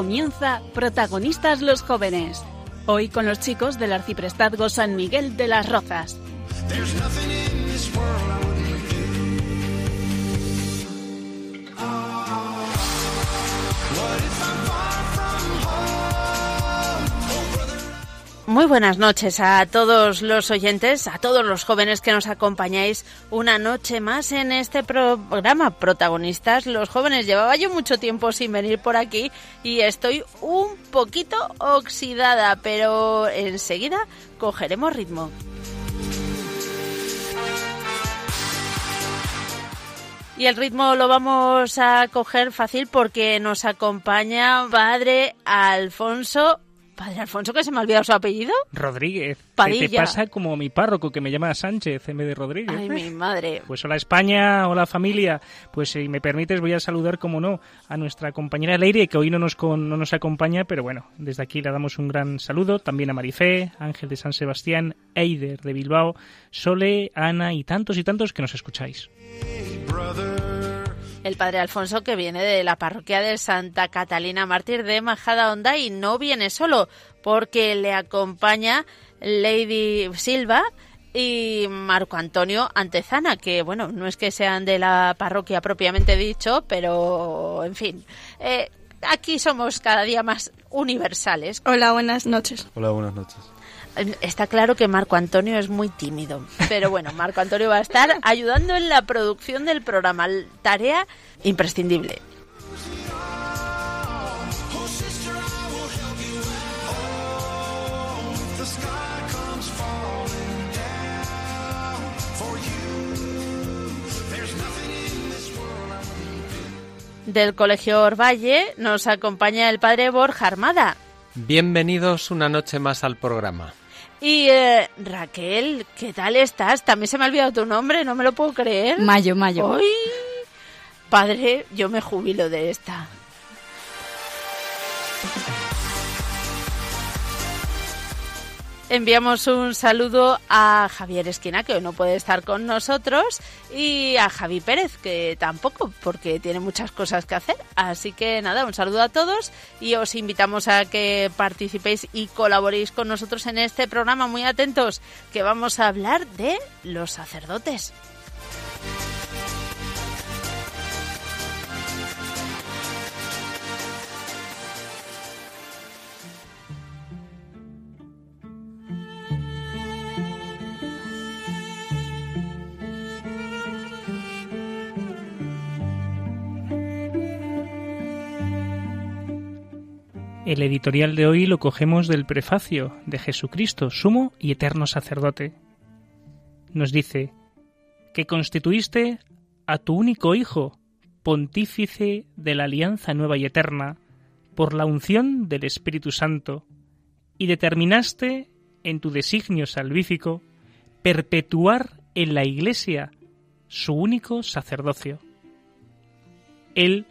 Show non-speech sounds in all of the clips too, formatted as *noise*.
Comienza Protagonistas los Jóvenes. Hoy con los chicos del Arciprestazgo San Miguel de las Rozas. Muy buenas noches a todos los oyentes, a todos los jóvenes que nos acompañáis una noche más en este programa Protagonistas. Los jóvenes, llevaba yo mucho tiempo sin venir por aquí y estoy un poquito oxidada, pero enseguida cogeremos ritmo. Y el ritmo lo vamos a coger fácil porque nos acompaña padre Alfonso Padre Alfonso, que se me ha olvidado su apellido. Rodríguez. ¿Qué te pasa como mi párroco, que me llama Sánchez en vez de Rodríguez? Ay, mi madre. Pues hola España, hola familia. Pues si me permites voy a saludar, como no, a nuestra compañera Leire, que hoy no nos, no nos acompaña, pero bueno, desde aquí le damos un gran saludo. También a Marifé, Ángel de San Sebastián, Eider de Bilbao, Sole, Ana y tantos y tantos que nos escucháis el padre Alfonso que viene de la parroquia de Santa Catalina Mártir de Majada Honda y no viene solo porque le acompaña Lady Silva y Marco Antonio Antezana, que bueno, no es que sean de la parroquia propiamente dicho, pero en fin, eh, aquí somos cada día más universales. Hola, buenas noches. Hola, buenas noches. Está claro que Marco Antonio es muy tímido, pero bueno, Marco Antonio va a estar ayudando en la producción del programa, tarea imprescindible. Del Colegio Orvalle nos acompaña el padre Borja Armada. Bienvenidos una noche más al programa. Y eh, Raquel, ¿qué tal estás? También se me ha olvidado tu nombre, no me lo puedo creer. Mayo, Mayo. ¡Ay! Padre, yo me jubilo de esta. Enviamos un saludo a Javier Esquina, que hoy no puede estar con nosotros, y a Javi Pérez, que tampoco, porque tiene muchas cosas que hacer. Así que nada, un saludo a todos y os invitamos a que participéis y colaboréis con nosotros en este programa. Muy atentos, que vamos a hablar de los sacerdotes. El editorial de hoy lo cogemos del prefacio de Jesucristo, sumo y eterno sacerdote. Nos dice que constituiste a tu único Hijo, pontífice de la alianza nueva y eterna, por la unción del Espíritu Santo, y determinaste en tu designio salvífico perpetuar en la Iglesia su único sacerdocio. Él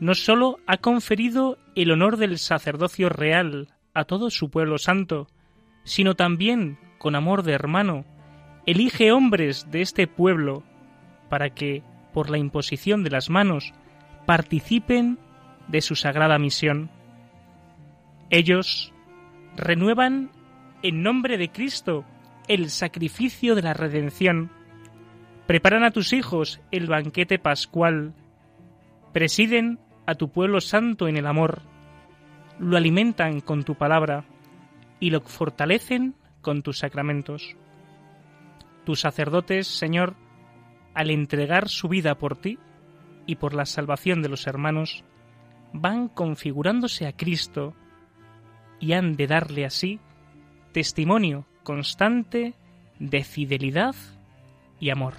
no sólo ha conferido el honor del sacerdocio real a todo su pueblo santo, sino también, con amor de hermano, elige hombres de este pueblo para que, por la imposición de las manos, participen de su sagrada misión. Ellos renuevan en nombre de Cristo el sacrificio de la redención, preparan a tus hijos el banquete pascual, presiden a tu pueblo santo en el amor, lo alimentan con tu palabra y lo fortalecen con tus sacramentos. Tus sacerdotes, Señor, al entregar su vida por ti y por la salvación de los hermanos, van configurándose a Cristo y han de darle así testimonio constante de fidelidad y amor.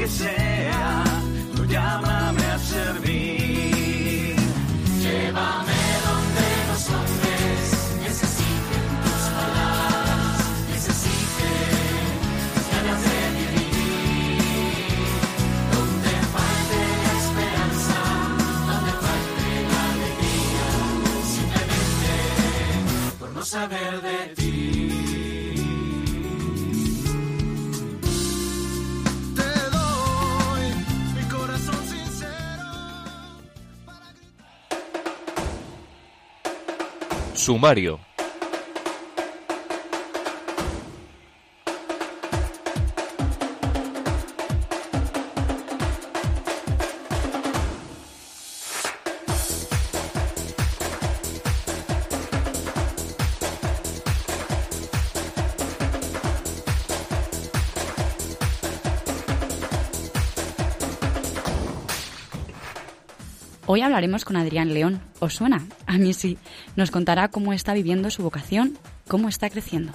Que sea, Sumario. Hoy hablaremos con Adrián León. ¿Os suena? A mí sí. Nos contará cómo está viviendo su vocación, cómo está creciendo.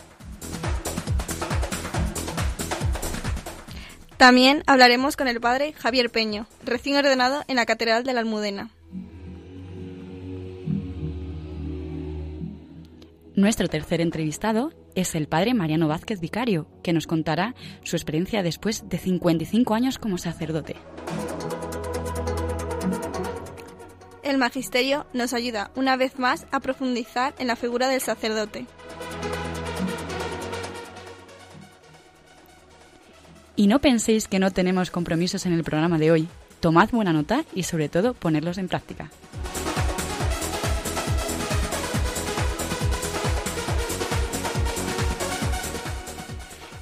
También hablaremos con el padre Javier Peño, recién ordenado en la Catedral de la Almudena. Nuestro tercer entrevistado es el padre Mariano Vázquez Vicario, que nos contará su experiencia después de 55 años como sacerdote. El magisterio nos ayuda una vez más a profundizar en la figura del sacerdote. Y no penséis que no tenemos compromisos en el programa de hoy. Tomad buena nota y sobre todo ponerlos en práctica.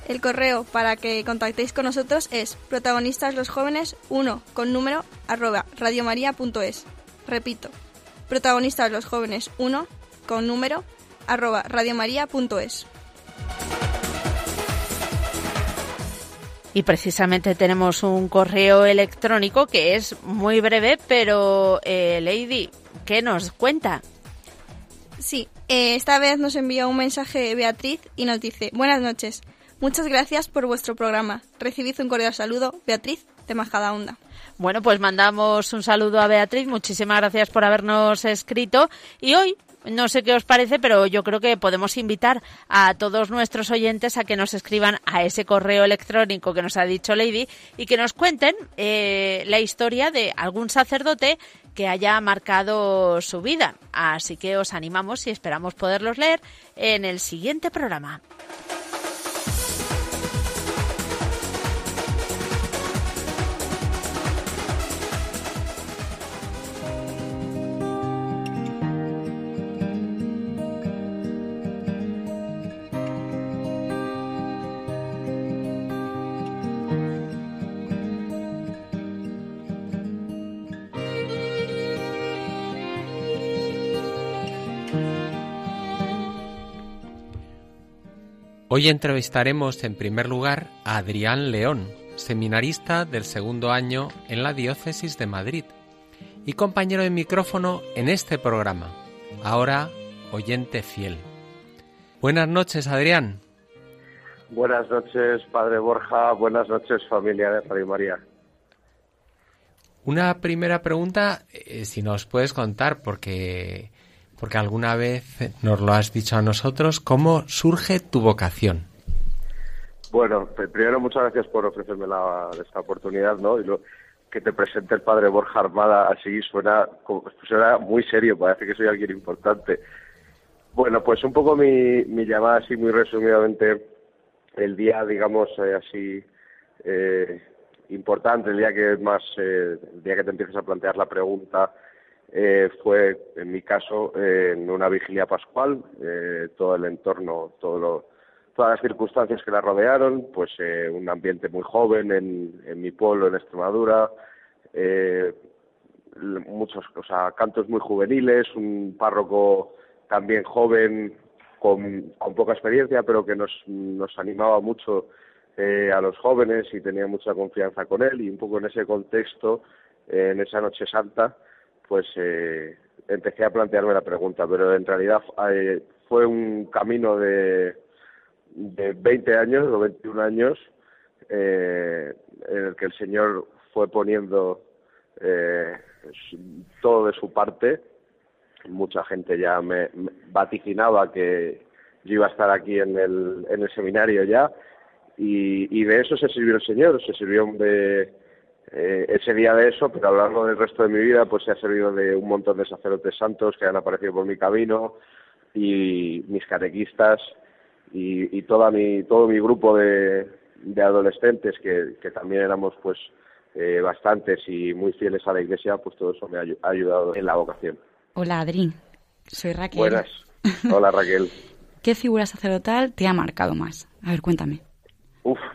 El correo para que contactéis con nosotros es protagonistas los jóvenes 1 con número arroba radiomaria.es. Repito, protagonistas los jóvenes 1 con número arroba radiomaria.es. Y precisamente tenemos un correo electrónico que es muy breve, pero eh, Lady, ¿qué nos cuenta? Sí, eh, esta vez nos envía un mensaje Beatriz y nos dice, buenas noches, muchas gracias por vuestro programa. Recibid un cordial saludo, Beatriz, de Majada Onda. Bueno, pues mandamos un saludo a Beatriz. Muchísimas gracias por habernos escrito. Y hoy, no sé qué os parece, pero yo creo que podemos invitar a todos nuestros oyentes a que nos escriban a ese correo electrónico que nos ha dicho Lady y que nos cuenten eh, la historia de algún sacerdote que haya marcado su vida. Así que os animamos y esperamos poderlos leer en el siguiente programa. Hoy entrevistaremos en primer lugar a Adrián León, seminarista del segundo año en la Diócesis de Madrid y compañero de micrófono en este programa, ahora oyente fiel. Buenas noches, Adrián. Buenas noches, Padre Borja. Buenas noches, familia de Radio María. Una primera pregunta, eh, si nos puedes contar, porque, porque alguna vez nos lo has dicho a nosotros, ¿cómo surge tu vocación? Bueno, p- primero muchas gracias por ofrecerme la, esta oportunidad, ¿no? Y lo, que te presente el Padre Borja Armada así suena, como- suena muy serio, parece que soy alguien importante. Bueno, pues un poco mi, mi llamada así muy resumidamente, el día, digamos, eh, así eh, importante, el día que más, eh, el día que te empiezas a plantear la pregunta, eh, fue, en mi caso, eh, en una vigilia pascual, eh, todo el entorno, todo lo, todas las circunstancias que la rodearon, pues eh, un ambiente muy joven en, en mi pueblo, en Extremadura, muchos, cantos muy juveniles, un párroco también joven, con, con poca experiencia, pero que nos, nos animaba mucho a los jóvenes y tenía mucha confianza con él. Y un poco en ese contexto, en esa noche santa, pues eh, empecé a plantearme la pregunta, pero en realidad eh, fue un camino de, de 20 años o 21 años eh, en el que el Señor fue poniendo eh, todo de su parte. Mucha gente ya me, me vaticinaba que yo iba a estar aquí en el, en el seminario ya y, y de eso se sirvió el Señor, se sirvió de eh, ese día de eso, pero a lo largo del resto de mi vida pues se ha servido de un montón de sacerdotes santos que han aparecido por mi camino y mis catequistas y, y toda mi, todo mi grupo de, de adolescentes que, que también éramos pues eh, bastantes y muy fieles a la iglesia, pues todo eso me ha ha ayudado en la vocación. Hola, Adri. Soy Raquel. Buenas. Hola Raquel. *laughs* ¿Qué figura sacerdotal te ha marcado más? A ver, cuéntame.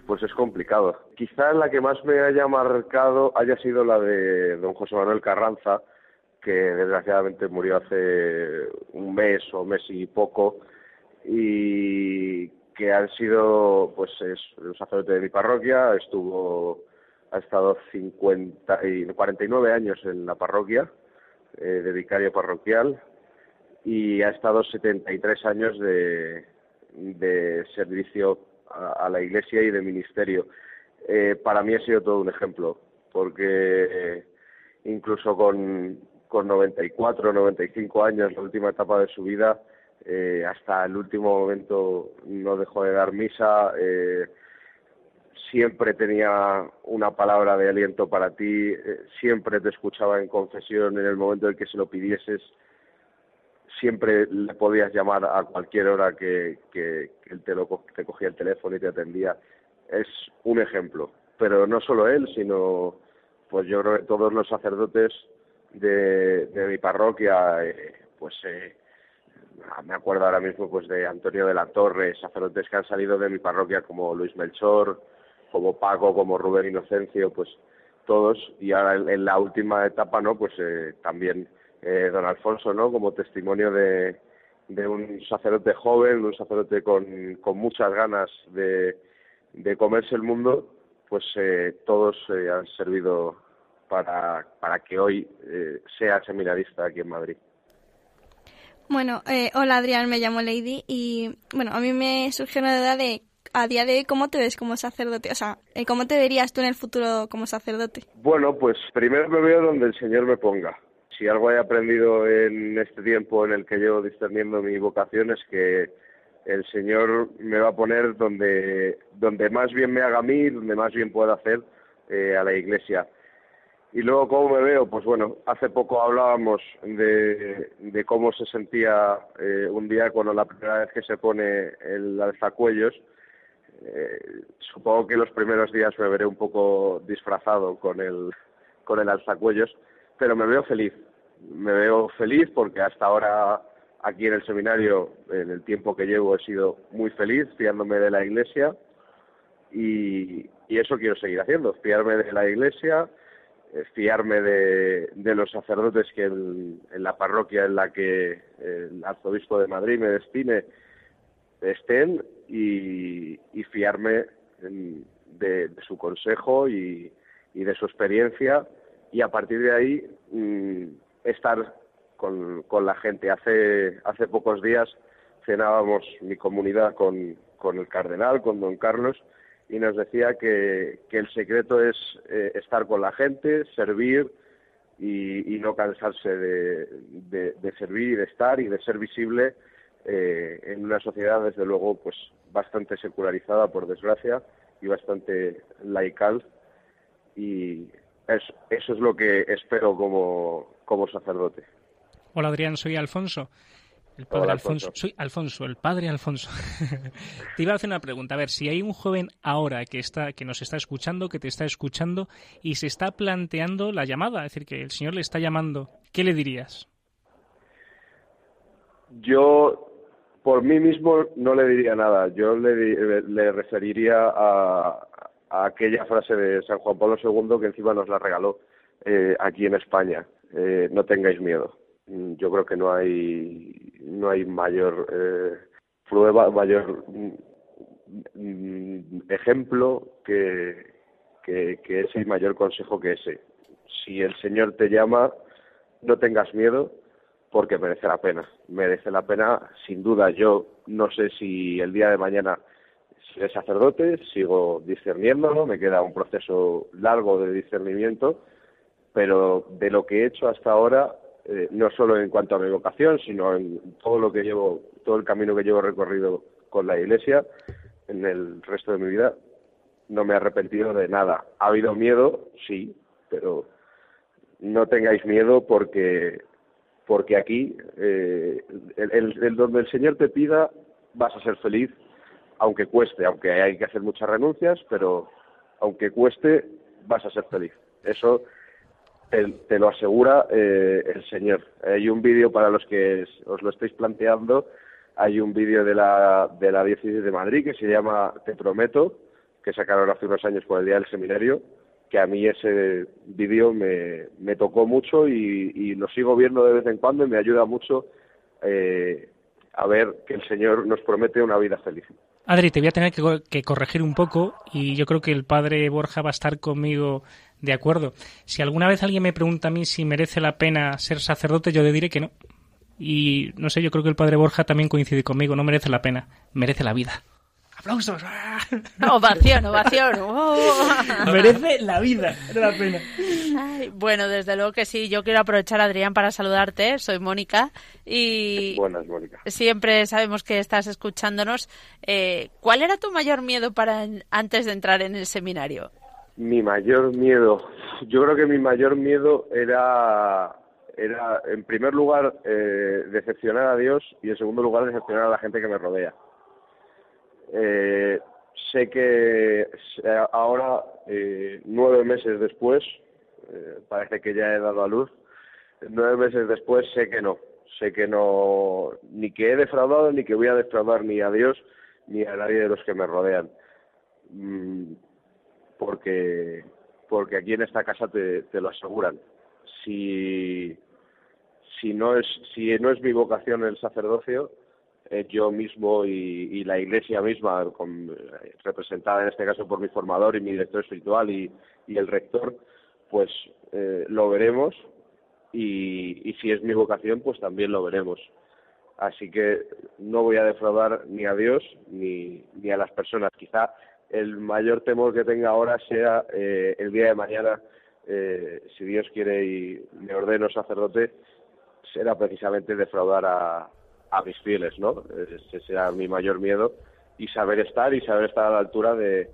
Pues es complicado. Quizás la que más me haya marcado haya sido la de don José Manuel Carranza, que desgraciadamente murió hace un mes o mes y poco, y que han sido, pues es un sacerdote de mi parroquia, estuvo, ha estado 50 y 49 años en la parroquia, eh, de vicario parroquial, y ha estado 73 años de, de servicio a, la iglesia y de ministerio. Eh, para mí ha sido todo un ejemplo, porque eh, incluso con, con 94, 95 años, la última etapa de su vida, eh, hasta el último momento no dejó de dar misa, siempre tenía una palabra de aliento para ti, siempre te escuchaba en confesión en el momento en que se lo pidieses, siempre le podías llamar a cualquier hora que, que, que él te, lo, te cogía el teléfono y te atendía. Es un ejemplo, pero no solo él, sino pues yo creo todos los sacerdotes de, de mi parroquia, eh, pues eh, me acuerdo ahora mismo pues de Antonio de la Torre, sacerdotes que han salido de mi parroquia como Luis Melchor, como Paco, como Rubén Inocencio, pues todos. Y ahora en, en la última etapa no pues eh, también eh, don Alfonso no como testimonio de, de un sacerdote joven un sacerdote con, con muchas ganas de, de comerse el mundo pues eh, todos eh, han servido para, para que hoy eh, sea seminarista aquí en Madrid Bueno, eh, hola Adrián, me llamo Lady y bueno, a mí me surgió una duda de a día de hoy cómo te ves como sacerdote, o sea, cómo te verías tú en el futuro como sacerdote. Bueno, pues primero me veo donde el Señor me ponga. Si algo he aprendido en este tiempo en el que llevo discerniendo mi vocación es que el Señor me va a poner donde, donde más bien me haga a mí, donde más bien pueda hacer eh, a la Iglesia. Y luego, ¿cómo me veo? Pues bueno, hace poco hablábamos de, cómo se sentía eh, un diácono la primera vez que se pone el alzacuellos. Eh, supongo que los primeros días me veré un poco disfrazado con el, con el alzacuellos, pero me veo feliz. Me veo feliz porque hasta ahora aquí en el seminario, en el tiempo que llevo, he sido muy feliz fiándome de la iglesia y, y eso quiero seguir haciendo, fiarme de la iglesia, eh, fiarme de, de los sacerdotes que en, la parroquia en la que el arzobispo de Madrid me destine estén y, y fiarme de su consejo y, y de su experiencia. Y a partir de ahí mm, estar con, con la gente. Hace, hace pocos días cenábamos mi comunidad con, con el cardenal, con don Carlos, y nos decía que, que el secreto es eh, estar con la gente, servir y, y no cansarse de, de, servir y de estar y de ser visible eh, en una sociedad, desde luego, pues bastante secularizada, por desgracia, y bastante laical. Y es- eso es lo que espero como, como sacerdote. Hola Adrián, soy Alfonso. El padre Hola, Alfonso. Alfonso. Soy Alfonso, el padre Alfonso. *laughs* te iba a hacer una pregunta. A ver, si hay un joven ahora que está, que nos está escuchando, que te está escuchando y se está planteando la llamada, es decir, que el Señor le está llamando, ¿qué le dirías? Yo, por mí mismo, no le diría nada. Yo le, le referiría a, a aquella frase de San Juan Pablo II que encima nos la regaló eh, aquí en España. Eh, no tengáis miedo. Mm, Yo creo que no hay, no hay mayor eh, prueba, mayor mm, mm, ejemplo que, que, ese y mayor consejo que ese. Si el Señor te llama, no tengas miedo porque merece la pena. Merece la pena, sin duda. Yo no sé si el día de mañana seré sacerdote, sigo discerniéndolo, me queda un proceso largo de discernimiento, pero de lo que he hecho hasta ahora, eh, no solo en cuanto a mi vocación, sino en todo lo que llevo, todo el camino que llevo recorrido con la Iglesia, en el resto de mi vida, no me he arrepentido de nada. Ha habido miedo, sí, pero no tengáis miedo porque porque aquí eh, el, el- el donde el Señor te pida vas a ser feliz aunque cueste aunque hay que hacer muchas renuncias pero aunque cueste vas a ser feliz eso te, te lo asegura eh, el Señor hay un vídeo para los que os lo estáis planteando hay un vídeo de la de la diócesis de Madrid que se llama Te prometo que sacaron hace unos años por el día del seminario que a mí ese vídeo me, me tocó mucho y, y lo sigo viendo de vez en cuando y me ayuda mucho eh, a ver que el Señor nos promete una vida feliz. Adri, te voy a tener que, que corregir un poco y yo creo que el padre Borja va a estar conmigo de acuerdo. Si alguna vez alguien me pregunta a mí si merece la pena ser sacerdote, yo le diré que no. Y no sé, yo creo que el padre Borja también coincide conmigo, no merece la pena, merece la vida. ¡Aplausos! *laughs* ¡Ah! Ovación, ovación. *laughs* ¡Oh! merece la vida, no la pena. Ay, bueno, desde luego que sí. Yo quiero aprovechar, Adrián, para saludarte. Soy Mónica y Buenas, Mónica. siempre sabemos que estás escuchándonos. Eh, ¿Cuál era tu mayor miedo para antes de entrar en el seminario? Mi mayor miedo, yo creo que mi mayor miedo era, era en primer lugar, eh, decepcionar a Dios y en segundo lugar, decepcionar a la gente que me rodea. Eh, sé que eh, ahora, eh, nueve meses después, eh, parece que ya he dado a luz, nueve meses después sé que no, sé que no, ni que he defraudado, ni que voy a defraudar ni a Dios, ni a nadie de los que me rodean. Mm, porque porque aquí en esta casa te, lo aseguran. Si si no es si no es mi vocación el sacerdocio, eh, yo mismo y, y la iglesia misma, eh, representada en este caso por mi formador y mi director espiritual y, y el rector, pues eh, lo veremos y, y si es mi vocación, pues también lo veremos. Así que no voy a defraudar ni a Dios ni, ni a las personas. Quizá el mayor temor que tenga ahora sea eh, el día de mañana, eh, si Dios quiere y me ordeno sacerdote, será precisamente defraudar a, mis fieles, ¿no? Ese será mi mayor miedo y saber estar y saber estar a la altura de,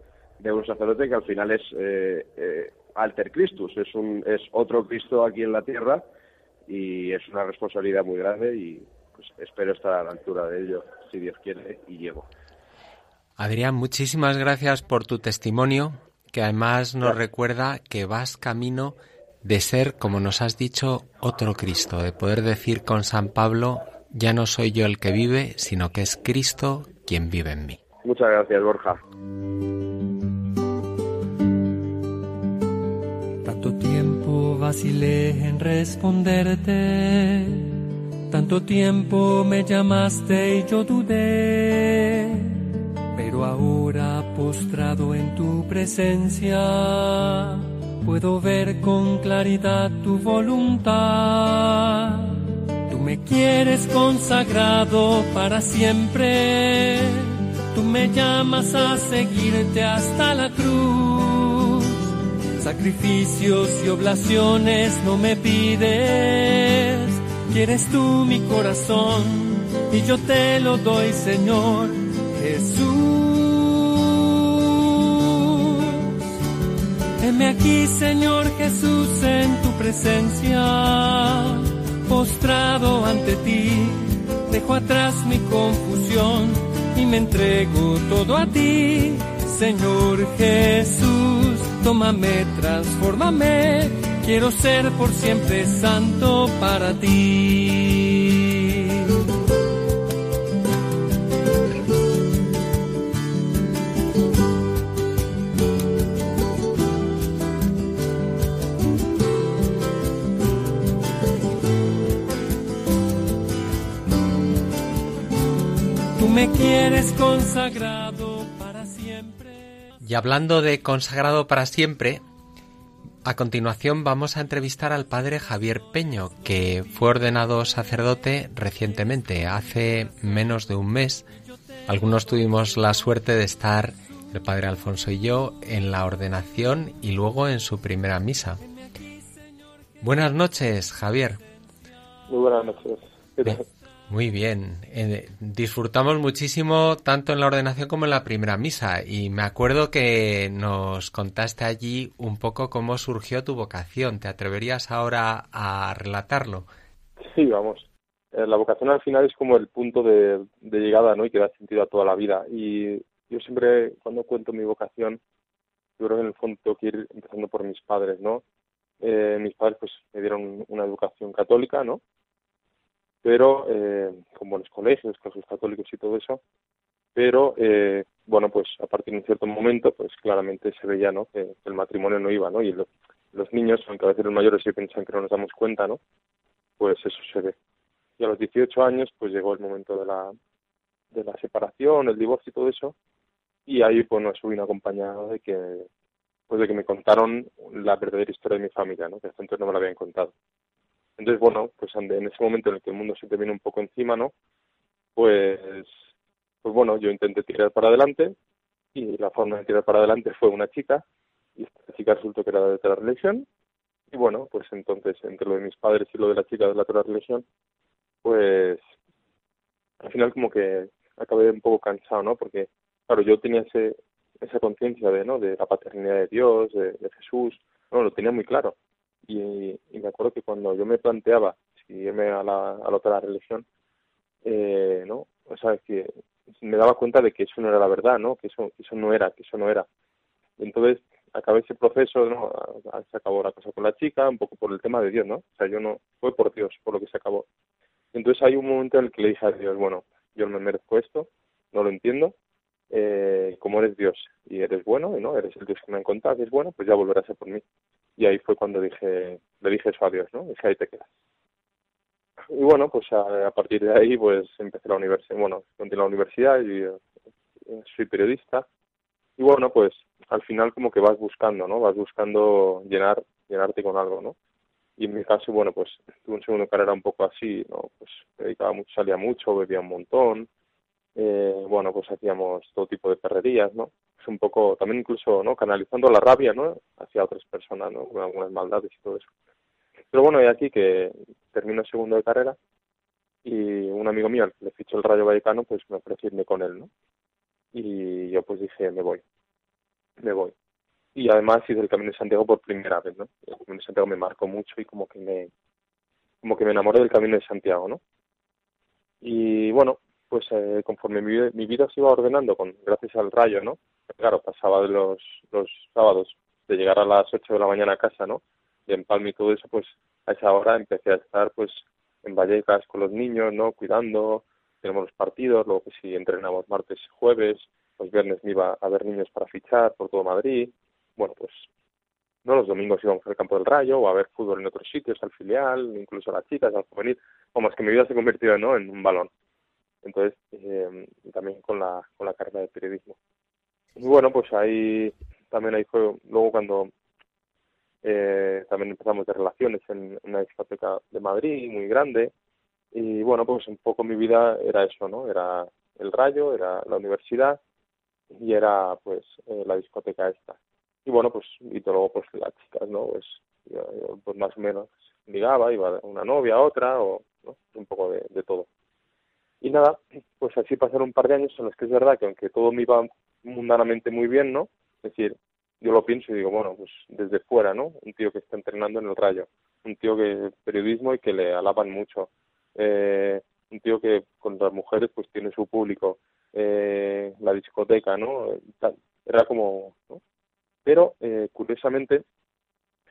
un sacerdote que al final es eh, eh, alter Christus, es, un, es otro Cristo aquí en la tierra y es una responsabilidad muy grande y pues espero estar a la altura de ello, si Dios quiere, y llego. Adrián, muchísimas gracias por tu testimonio, que además nos recuerda que vas camino de ser, como nos has dicho, otro Cristo, de poder decir con San Pablo, ya no soy yo el que vive, sino que es Cristo quien vive en mí. Muchas gracias, Borja. Tanto tiempo vacilé en responderte, tanto tiempo me llamaste y yo dudé, ahora postrado en tu presencia, puedo ver con claridad tu voluntad. Tú me quieres consagrado para siempre, tú me llamas a seguirte hasta la cruz. Sacrificios y oblaciones no me pides, quieres tú mi corazón y yo te lo doy, Señor Heme aquí, Señor Jesús, en tu presencia, postrado ante ti, dejo atrás mi confusión y me entrego todo a ti, Señor Jesús. Tómame, transfórmame, quiero ser por siempre santo para ti. Me quieres consagrado para siempre. Y hablando de consagrado para siempre, a continuación vamos a entrevistar al padre Javier Peño, que fue ordenado sacerdote recientemente, hace menos de un mes, Algunos tuvimos la suerte de estar, el padre Alfonso y yo, en la ordenación y luego en su primera misa. Buenas noches, Javier. Muy buenas noches. ¿Qué tal? Muy bien. Eh, disfrutamos muchísimo tanto en la ordenación como en la primera misa y me acuerdo que nos contaste allí un poco cómo surgió tu vocación. ¿Te atreverías ahora a relatarlo? Sí, vamos. Eh, La vocación al final es como el punto de, de llegada, ¿no? Y que da sentido a toda la vida. Y yo siempre, cuando cuento mi vocación, yo creo que en el fondo tengo que ir empezando por mis padres, ¿no? Eh, mis padres, pues, me dieron una educación católica, ¿no? Pero, eh, con buenos colegios, colegios católicos y todo eso. Pero, eh, bueno, pues, a partir de un cierto momento, pues, claramente se veía, ¿no? Que el matrimonio no iba, ¿no? Y lo- los niños, aunque a veces los mayores sí piensan que no nos damos cuenta, ¿no? Pues eso se ve y a los 18 años pues llegó el momento de la de la separación, el divorcio y todo eso y ahí pues no subí acompañado de que pues de que me contaron la verdadera historia de mi familia, ¿no? Que hasta entonces no me la habían contado. Entonces bueno, pues en ese momento en el que el mundo se te viene un poco encima, ¿no? Pues pues bueno, yo intenté tirar para adelante y la forma de tirar para adelante fue una chica y esta chica resultó que era de otra religión y bueno, pues entonces entre lo de mis padres y lo de la chica de la otra religión pues al final como que acabé un poco cansado, ¿no? Porque, claro, yo tenía ese, esa conciencia de, ¿no? De la paternidad de Dios, de, de Jesús, no, lo tenía muy claro. Y, y me acuerdo que cuando yo me planteaba si irme a la, a la otra religión, eh, ¿no? O sea, que me daba cuenta de que eso no era la verdad, ¿no? Que eso, que eso no era, que eso no era. Entonces, acabé ese proceso, ¿no? A- a- Se acabó la cosa con la chica, un poco por el tema de Dios, ¿no? O sea, yo no, fue por Dios, por lo que se acabó. Entonces hay un momento en el que le dije a Dios, bueno, yo no me merezco esto, no lo entiendo, eh, como eres Dios y eres bueno, ¿no? Eres el Dios que me han contado que es bueno, pues ya volverás a por mí. Y ahí fue cuando dije, le dije eso a Dios, ¿no? Dije, ahí te quedas. Y bueno, pues a, a partir de ahí, pues empecé la universidad, bueno, continué la universidad y eh, soy periodista. Y bueno, pues al final como que vas buscando, ¿no? Vas buscando llenar, llenarte con algo, ¿no? Y en mi caso, bueno, pues tuve un segundo carrera un poco así, ¿no? Pues dedicaba mucho, salía mucho, bebía un montón, eh, bueno, pues hacíamos todo tipo de perrerías, ¿no? Un poco, también incluso, ¿no? Canalizando la rabia, ¿no? Hacia otras personas, ¿no? Con algunas maldades y todo eso. Pero bueno, y aquí que termino segundo de carrera y un amigo mío, al que le fichó el Rayo Vallecano, pues me ofreció irme con él, ¿no? Y yo pues dije, me voy, me voy. Y además hice el Camino de Santiago por primera vez, ¿no? El Camino de Santiago me marcó mucho y como que me, como que me enamoré del Camino de Santiago, ¿no? Y bueno, pues eh, conforme mi, mi vida se iba ordenando, con gracias al rayo, ¿no? Claro, pasaba de los, los sábados de llegar a las 8 de la mañana a casa, ¿no? Y en Palma y todo eso, pues a esa hora empecé a estar pues en Vallecas con los niños, ¿no? Cuidando, tenemos los partidos, luego pues si entrenamos martes y jueves, los viernes me iba a ver niños para fichar por todo Madrid, bueno, pues no los domingos íbamos al campo del Rayo o a ver fútbol en otros sitios, al filial, incluso a las chicas, al juvenil, como es que mi vida se convirtió ¿no? en un balón. Entonces, eh, también con la, con la carrera de periodismo. Y bueno, pues ahí también ahí fue, luego cuando eh, también empezamos de relaciones en una discoteca de Madrid muy grande. Y bueno, pues un poco mi vida era eso, ¿no? Era el Rayo, era la universidad y era pues eh, la discoteca esta. Y bueno pues y luego pues las chicas no pues yo, pues más o menos ligaba iba una novia otra o ¿no? un poco de, de todo. Y nada pues así pasaron un par de años en los que es verdad que aunque todo me iba mundanamente muy bien no es decir yo lo pienso y digo bueno pues desde fuera no un tío que está entrenando en el Rayo un tío que periodismo y que le alaban mucho eh, un tío que con las mujeres pues tiene su público eh, la discoteca no era como ¿no? pero eh, curiosamente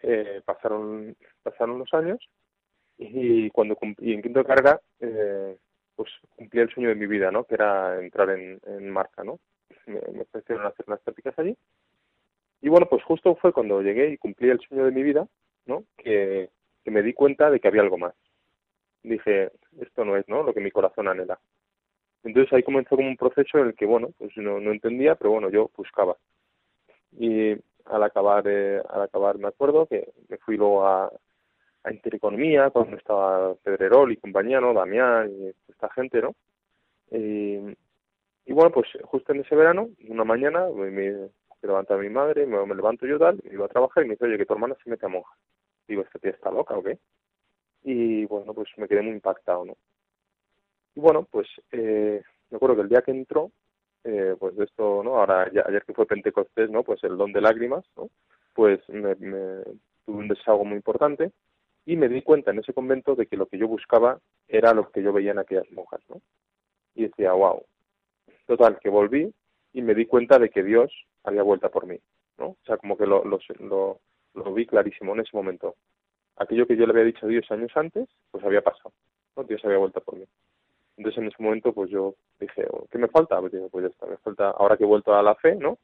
eh, pasaron pasaron los años y cuando cumplí en quinto carga eh, pues cumplí el sueño de mi vida no que era entrar en, en marca no me, me ofrecieron hacer unas prácticas allí. Y bueno pues justo fue cuando llegué y cumplí el sueño de mi vida no que, me di cuenta de que había algo más. Dije esto no es no lo que mi corazón anhela. Entonces ahí comenzó como un proceso en el que bueno pues no, no entendía pero bueno yo buscaba. Y al acabar eh, al acabar me acuerdo que me fui luego a, a Intereconomía cuando estaba Pedrerol y compañía no Damián y esta gente no y, Y bueno, pues justo en ese verano, una mañana, me, me levanta mi madre, me, me levanto yo tal, me iba a trabajar y me dice, oye, que tu hermana se mete a monja. Digo, ¿esta tía está loca o qué? Y bueno, pues me quedé muy impactado, ¿no? Y bueno, pues eh, me acuerdo que el día que entró, eh, pues de esto, ¿no? Ahora, ya, ayer que fue Pentecostés, ¿no? Pues el don de lágrimas, ¿no? Pues me, me tuve un desahogo muy importante y me di cuenta en ese convento de que lo que yo buscaba era lo que yo veía en aquellas monjas, ¿no? Y decía, wow. Total, que volví y me di cuenta de que Dios había vuelto por mí, ¿no? O sea, como que lo, lo, lo, lo vi clarísimo en ese momento. Aquello que yo le había dicho a Dios años antes, pues había pasado, ¿no? Dios había vuelto por mí. Entonces en ese momento pues yo dije, oh, ¿qué me falta? Pues digo, pues ya está, me falta, ahora que he vuelto a la fe, ¿no?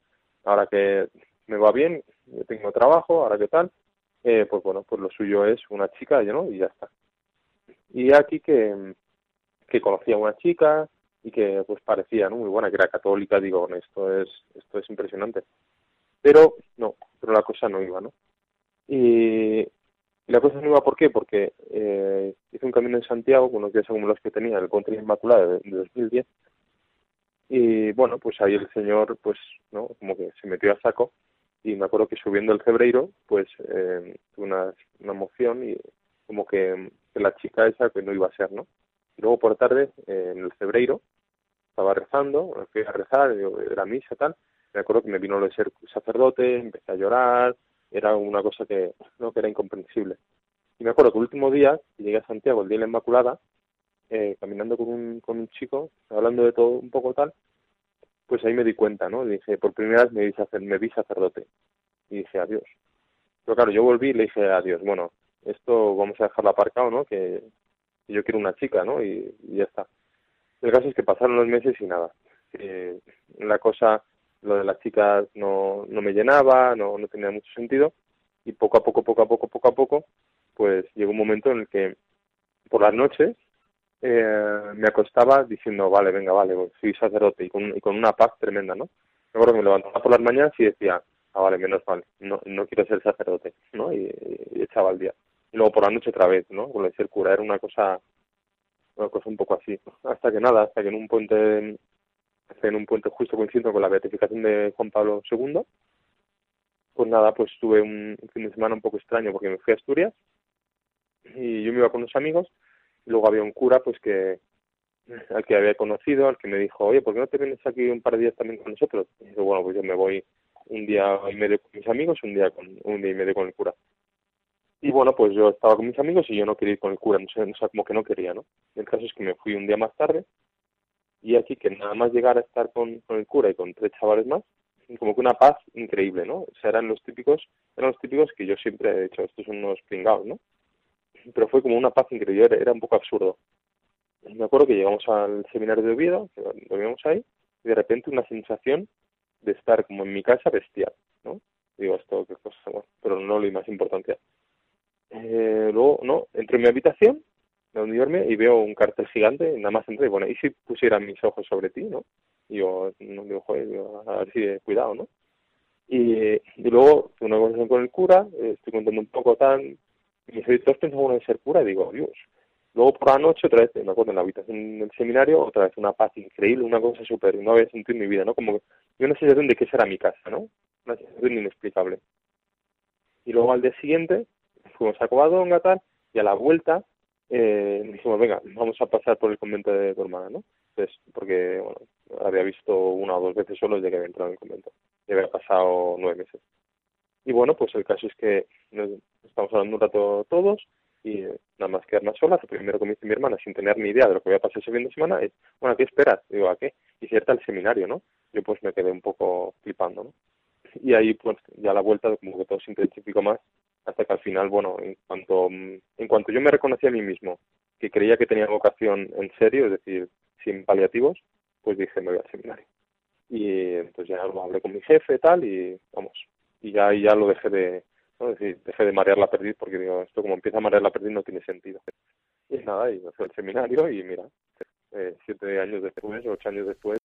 Ahora que me va bien, yo tengo trabajo, ahora que tal, eh, pues bueno, pues lo suyo es una chica, ¿no? Y ya está. Y aquí que, que conocí a una chica y que pues parecía ¿no? muy buena, que era católica, digo, esto es, esto es impresionante. Pero no, pero la cosa no iba, ¿no? Y, la cosa no iba, ¿por qué? Porque eh, hice un camino en Santiago, con unos días como los que tenía, el Contra Inmaculada de, de 2010, y bueno, pues ahí el señor, pues, ¿no? Como que se metió a saco, y me acuerdo que subiendo el Cebreiro, pues, eh, tuve una, una emoción y como que la chica esa que no iba a ser, ¿no? Luego por la tarde, eh, en el Cebreiro, estaba rezando, fui a rezar, era misa tal, me acuerdo que me vino lo de ser sacerdote, empecé a llorar, era una cosa que no que era incomprensible. Y me acuerdo que el último día, llegué a Santiago, el día de la Inmaculada, eh, caminando con un, con un chico, hablando de todo un poco tal, pues ahí me di cuenta, ¿no? Dije, por primera vez me vi, me vi sacerdote. Y dije, adiós. Pero claro, yo volví y le dije, adiós, bueno, esto vamos a dejarlo aparcado, ¿no? Que, yo quiero una chica, ¿no? Y, ya está. El caso es que pasaron los meses y nada. Que la cosa lo de las chicas no, no me llenaba, no, no tenía mucho sentido y poco a poco, poco a poco, poco a poco, pues llegó un momento en el que por las noches eh, me acostaba diciendo, vale, venga, vale, pues soy sacerdote y con, y con una paz tremenda, ¿no? Me acuerdo que me levantaba por las mañanas y decía, ah, vale, menos mal, no, no quiero ser sacerdote, ¿no? Y, y echaba el día. Y luego por la noche otra vez, ¿no? Con ser cura, era una cosa, una cosa un poco así. Hasta que nada, hasta que en un puente en un puente justo coincidiendo con la beatificación de Juan Pablo II. Pues nada, pues tuve un fin de semana un poco extraño porque me fui a Asturias y yo me iba con unos amigos y luego había un cura pues que al que había conocido, al que me dijo, oye, ¿por qué no te vienes aquí un par de días también con nosotros? Y dije, bueno, pues yo me voy un día y medio con mis amigos, un día con un día y medio con el cura. Y bueno, pues yo estaba con mis amigos y yo no quería ir con el cura, no sé, o sea, como que no quería, ¿no? El caso es que me fui un día más tarde y aquí que nada más llegar a estar con, con el cura y con tres chavales más, como que una paz increíble, ¿no? O sea, eran los típicos, eran los típicos que yo siempre he dicho, estos son unos pringados, ¿no? Pero fue como una paz increíble, era, era un poco absurdo. Me acuerdo que llegamos al seminario de Oviedo, que lo vimos ahí, y de repente una sensación de estar como en mi casa bestial, ¿no? Digo, esto qué cosa, bueno, pero no lo más importante. Eh, luego, no, entré en mi habitación de donde duerme y veo un cartel gigante, nada más entré y bueno, ¿y si pusieran mis ojos sobre ti, no? Y yo, no digo, joder, a ver si de cuidado, ¿no? Y, y luego tuve una conversación con el cura, eh, estoy contando un poco tal, y me dice, ¿tú has pensado ser cura? Y digo, Dios. Luego por la noche, otra vez, me acuerdo en la habitación del seminario, otra vez una paz increíble, una cosa súper, no había sentido en mi vida, ¿no? Como yo una sensación de que esa era mi casa, ¿no? Una sensación inexplicable. Y luego al día siguiente, fuimos a Covadonga, tal, y a la vuelta, eh, dijimos, venga, vamos a pasar por el convento de tu hermana, ¿no? Entonces, porque, bueno, había visto una o dos veces solo desde que había entrado en el convento. Y había pasado nueve meses. Y bueno, pues el caso es que nos estamos hablando un rato todos y eh, nada más quedarnos solas. Lo primero que me dice mi hermana, sin tener ni idea de lo que había pasado ese fin de semana, es, bueno, ¿qué esperas? Digo, ¿a qué? Y cierta el seminario, ¿no? Yo pues me quedé un poco flipando, ¿no? Y ahí, pues, ya a la vuelta, como que todo se intensificó más hasta que al final, bueno, en cuanto, en cuanto yo me reconocí a mí mismo que creía que tenía vocación en serio, es decir, sin paliativos, pues dije, me voy al seminario. Y entonces ya lo hablé con mi jefe tal, y vamos, y ya, y ya lo dejé de, ¿no? Decir, dejé de marear la perdiz porque digo, esto como empieza a marear la perdiz no tiene sentido. Y nada, y me fui al seminario y mira, eh, siete años después, ocho años después,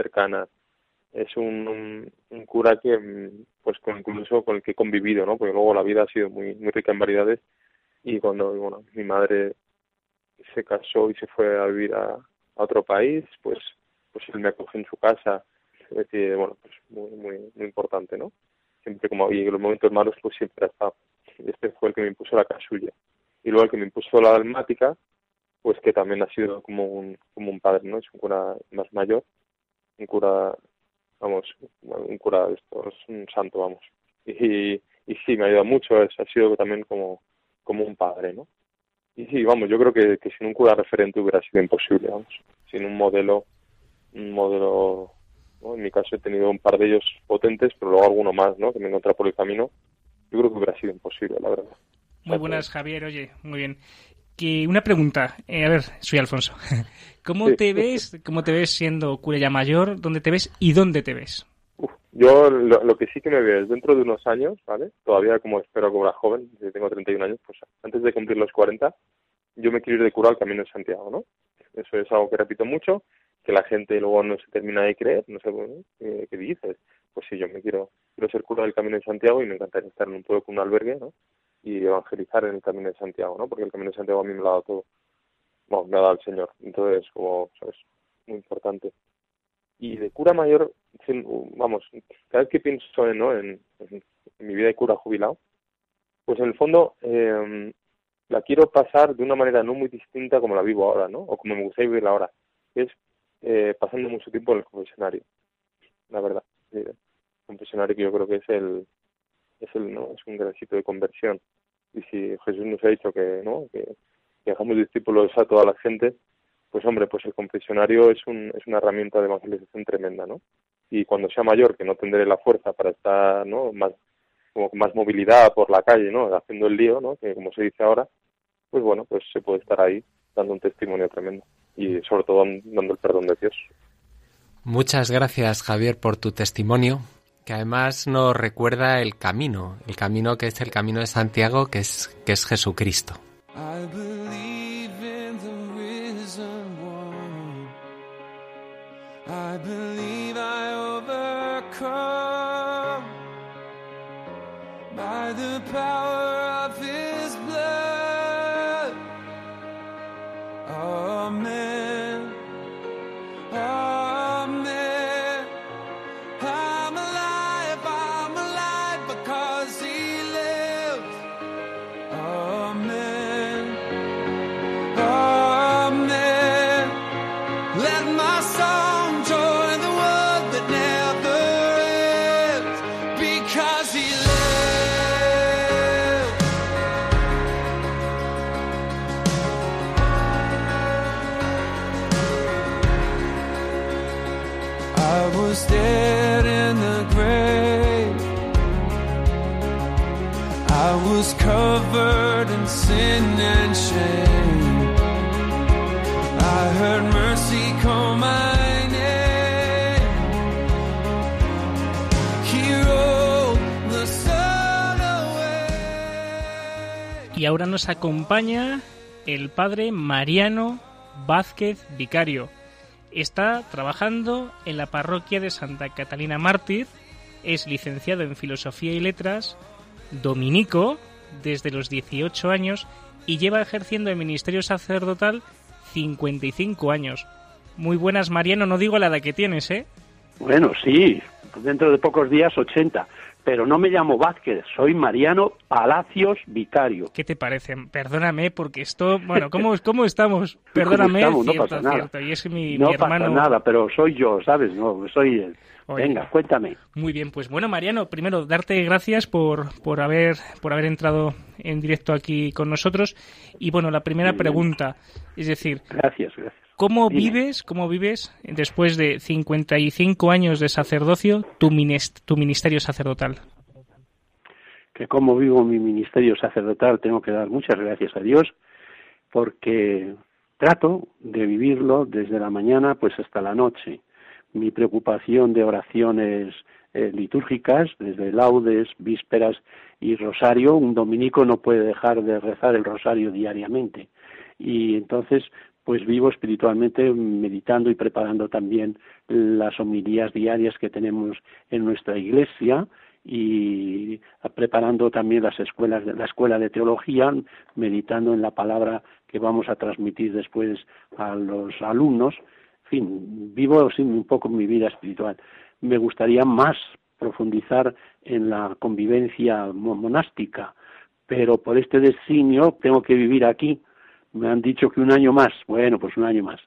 cercanas. Es un, un, un cura que, mm, pues, con, incluso con el que he convivido, ¿no? Porque luego la vida ha sido muy, muy rica en variedades y cuando, bueno, mi madre se casó y se fue a vivir a, otro país, pues, pues él me acogió en su casa. Es decir, bueno, pues muy, muy, muy importante, ¿no? Siempre como, y en los momentos malos, pues siempre estado. Este fue el que me impuso la casulla. Y luego el que me impuso la dalmática, pues que también ha sido como un, como un padre, ¿no? Es un cura más mayor, un cura, vamos, un cura de estos, un santo, vamos. Y, y sí, me ha ayudado mucho, es, ha sido también como, como un padre, ¿no? Y sí, vamos, yo creo que, sin un cura referente hubiera sido imposible, vamos. Sin un modelo, un modelo. En mi caso he tenido un par de ellos potentes, pero luego alguno más, ¿no? Que me encontré por el camino. Yo creo que hubiera sido imposible, la verdad. Muy buenas, Javier. Oye, muy bien. Que una pregunta. Eh, a ver, soy Alfonso. *laughs* ¿Cómo Sí. te ves? ¿Cómo te ves siendo cura ya mayor? ¿Dónde te ves y dónde te ves? Yo lo, lo que sí que me veo es dentro de unos años, ¿vale? Todavía como espero cobrar joven, yo tengo 31 años, pues antes de cumplir los 40, yo me quiero ir de cura al Camino de Santiago, ¿no? Eso es algo que repito mucho, que la gente luego no se termina de creer, no sé ¿qué, qué dices? Pues sí, yo me quiero, quiero ser cura del Camino de Santiago y me encantaría estar en un pueblo con un albergue, ¿no? Y evangelizar en el Camino de Santiago, ¿no? Porque el Camino de Santiago a mí me lo ha dado todo, bueno, me ha dado el Señor, entonces como, ¿sabes? Muy importante y de cura mayor, vamos, cada vez que pienso en, mi vida de cura jubilado, pues en el fondo eh, la quiero pasar de una manera no muy distinta como la vivo ahora, ¿no? O como me gustaría vivirla ahora, es eh, pasando mucho tiempo en el confesionario, la verdad. El confesionario que yo creo que es el, es el, ¿no? Es un grancito de conversión. Y si Jesús nos ha dicho que, ¿no? Que, que discípulos a toda la gente, pues hombre, pues el confesionario es, un, es una herramienta de evangelización tremenda, ¿no? Y cuando sea mayor, que no tendré la fuerza para estar, ¿no? Más, como más movilidad por la calle, ¿no? Haciendo el lío, ¿no? Que como se dice ahora, pues bueno, pues se puede estar ahí dando un testimonio tremendo y sobre todo dando el perdón de Dios. Muchas gracias, Javier, por tu testimonio, que además nos recuerda el camino, el camino que es el camino de Santiago, que es, que es Jesucristo. Sin and shame. I heard mercy call my name. He rolled the sun away. Y ahora nos acompaña el padre Mariano Vázquez Vicario. Está trabajando en la parroquia de Santa Catalina Mártir, es licenciado en Filosofía y Letras, dominico desde los 18 años y lleva ejerciendo el ministerio sacerdotal 55 años. Muy buenas, Mariano, no digo la edad que tienes, ¿eh? Bueno, sí, dentro de pocos días 80, pero no me llamo Vázquez, soy Mariano Palacios Vicario. ¿Qué te parece? Perdóname, porque esto, bueno, ¿cómo, *laughs* cómo estamos? ¿Cómo Perdóname, estamos? No cierto, pasa nada. cierto. Y es mi, no mi hermano. pasa nada, pero soy yo, ¿sabes? No, soy él. Oye. Venga, cuéntame. Muy bien, pues bueno, Mariano, primero darte gracias por, por haber por haber entrado en directo aquí con nosotros. Y bueno, la primera pregunta, es decir, Gracias, gracias. ¿cómo Dime. vives, cómo vives después de 55 años de sacerdocio tu, tu ministerio sacerdotal? que como vivo mi ministerio sacerdotal tengo que dar muchas gracias a Dios porque trato de vivirlo desde la mañana pues hasta la noche. Mi preocupación de oraciones eh, litúrgicas, desde laudes, vísperas y rosario, un dominico no puede dejar de rezar el rosario diariamente. Y entonces, pues vivo espiritualmente meditando y preparando también las homilías diarias que tenemos en nuestra iglesia y preparando también las escuelas la escuela de teología meditando en la palabra que vamos a transmitir después a los alumnos fin vivo un poco mi vida espiritual. Me gustaría más profundizar en la convivencia monástica pero por este designio tengo que vivir aquí. Me han dicho que un año más. Bueno pues un año más.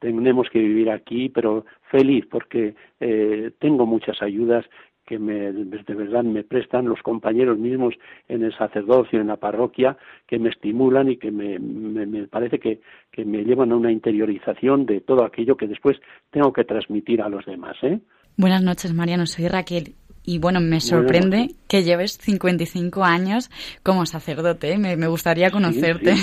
Tenemos que vivir aquí, pero feliz porque eh, tengo muchas ayudas que me, de verdad me prestan los compañeros mismos en el sacerdocio, en la parroquia, que me estimulan y que me, me, parece que, que, me llevan a una interiorización de todo aquello que después tengo que transmitir a los demás. ¿eh? Buenas noches, Mariano. Soy Raquel. Y bueno, me sorprende que lleves 55 años como sacerdote. ¿eh? Me, me, gustaría conocerte.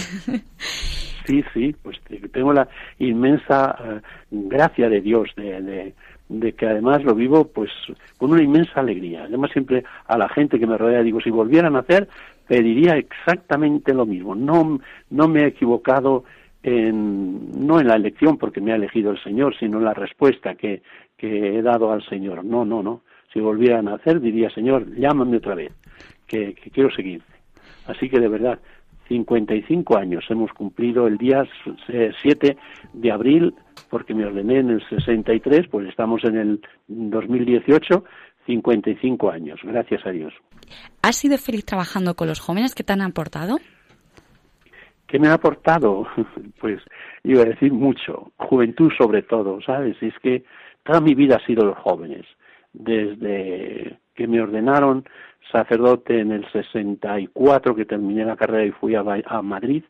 Sí, sí, pues tengo la inmensa eh, gracia de Dios de, de de que además lo vivo pues con una inmensa alegría. Además siempre a la gente que me rodea digo, si volvieran a hacer, pediría exactamente lo mismo. No, no me he equivocado en, no en la elección porque me ha elegido el Señor, sino en la respuesta que, que he dado al Señor. No, no, no. Si volvieran a hacer, diría, Señor, llámame otra vez, que, que quiero seguir. Así que de verdad, 55 años hemos cumplido el día 7 de abril porque me ordené en el 63, pues estamos en el 2018, 55 años, gracias a Dios. ¿Has sido feliz trabajando con los jóvenes? ¿Qué te han aportado? ¿Qué me ha aportado? *laughs* Pues iba a decir mucho, juventud sobre todo, ¿sabes? Y es que toda mi vida ha sido los jóvenes, desde que me ordenaron sacerdote en el 64, que terminé la carrera y fui a, a Madrid,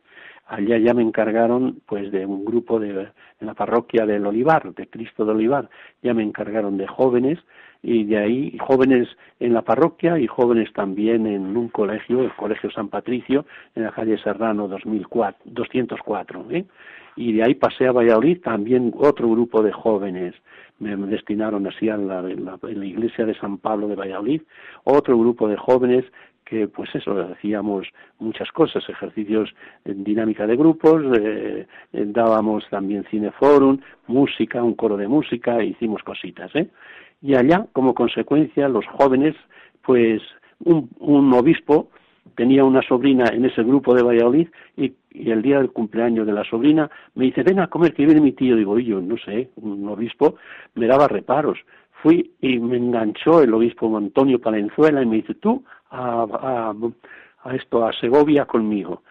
allá ya me encargaron pues de un grupo de en la parroquia del Olivar, de Cristo del Olivar, ya me encargaron de jóvenes y de ahí jóvenes en la parroquia y jóvenes también en un colegio, el Colegio San Patricio, en la calle Serrano 2004, 204. ¿eh? Y de ahí pasé a Valladolid también otro grupo de jóvenes. Me destinaron así a la, la iglesia de San Pablo de Valladolid, otro grupo de jóvenes que pues eso, hacíamos muchas cosas, ejercicios en dinámica de grupos, eh, dábamos también cineforum, música, un coro de música, e hicimos cositas, ¿eh? Y allá, como consecuencia, los jóvenes, pues un, un obispo tenía una sobrina en ese grupo de Valladolid y, y, el día del cumpleaños de la sobrina me dice, ven a comer que viene mi tío. Digo, y yo no sé, un obispo me daba reparos. Fui y me enganchó el obispo Antonio Palenzuela y me dice, tú a, a, esto, a Segovia conmigo.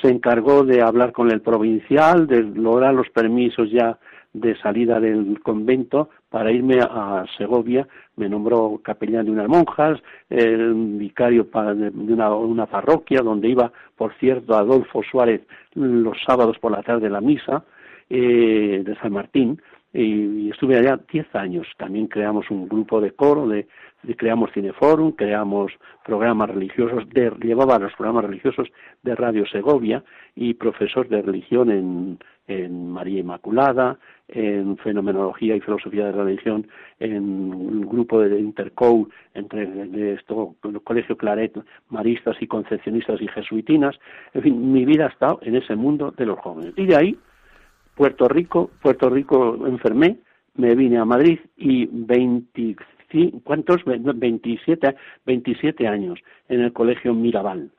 Se encargó de hablar con el provincial, de lograr los permisos ya de salida del convento para irme a Segovia. Me nombró capellán de unas monjas, el vicario de una, parroquia donde iba, por cierto, Adolfo Suárez los sábados por la tarde la misa eh, de San Martín y, estuve allá diez años. También creamos un grupo de coro, de, creamos Cineforum, creamos programas religiosos, de, llevaba los programas religiosos de Radio Segovia y profesor de religión en, en María Inmaculada, en Fenomenología y Filosofía de la Religión, en un grupo de Intercou entre de esto, el Colegio Claret, maristas y concepcionistas y jesuitinas. En fin, mi vida ha estado en ese mundo de los jóvenes. Y de ahí Puerto Rico, Puerto Rico enfermé, me vine a Madrid y 25, ¿cuántos? 27, 27 años en el Colegio Mirabal,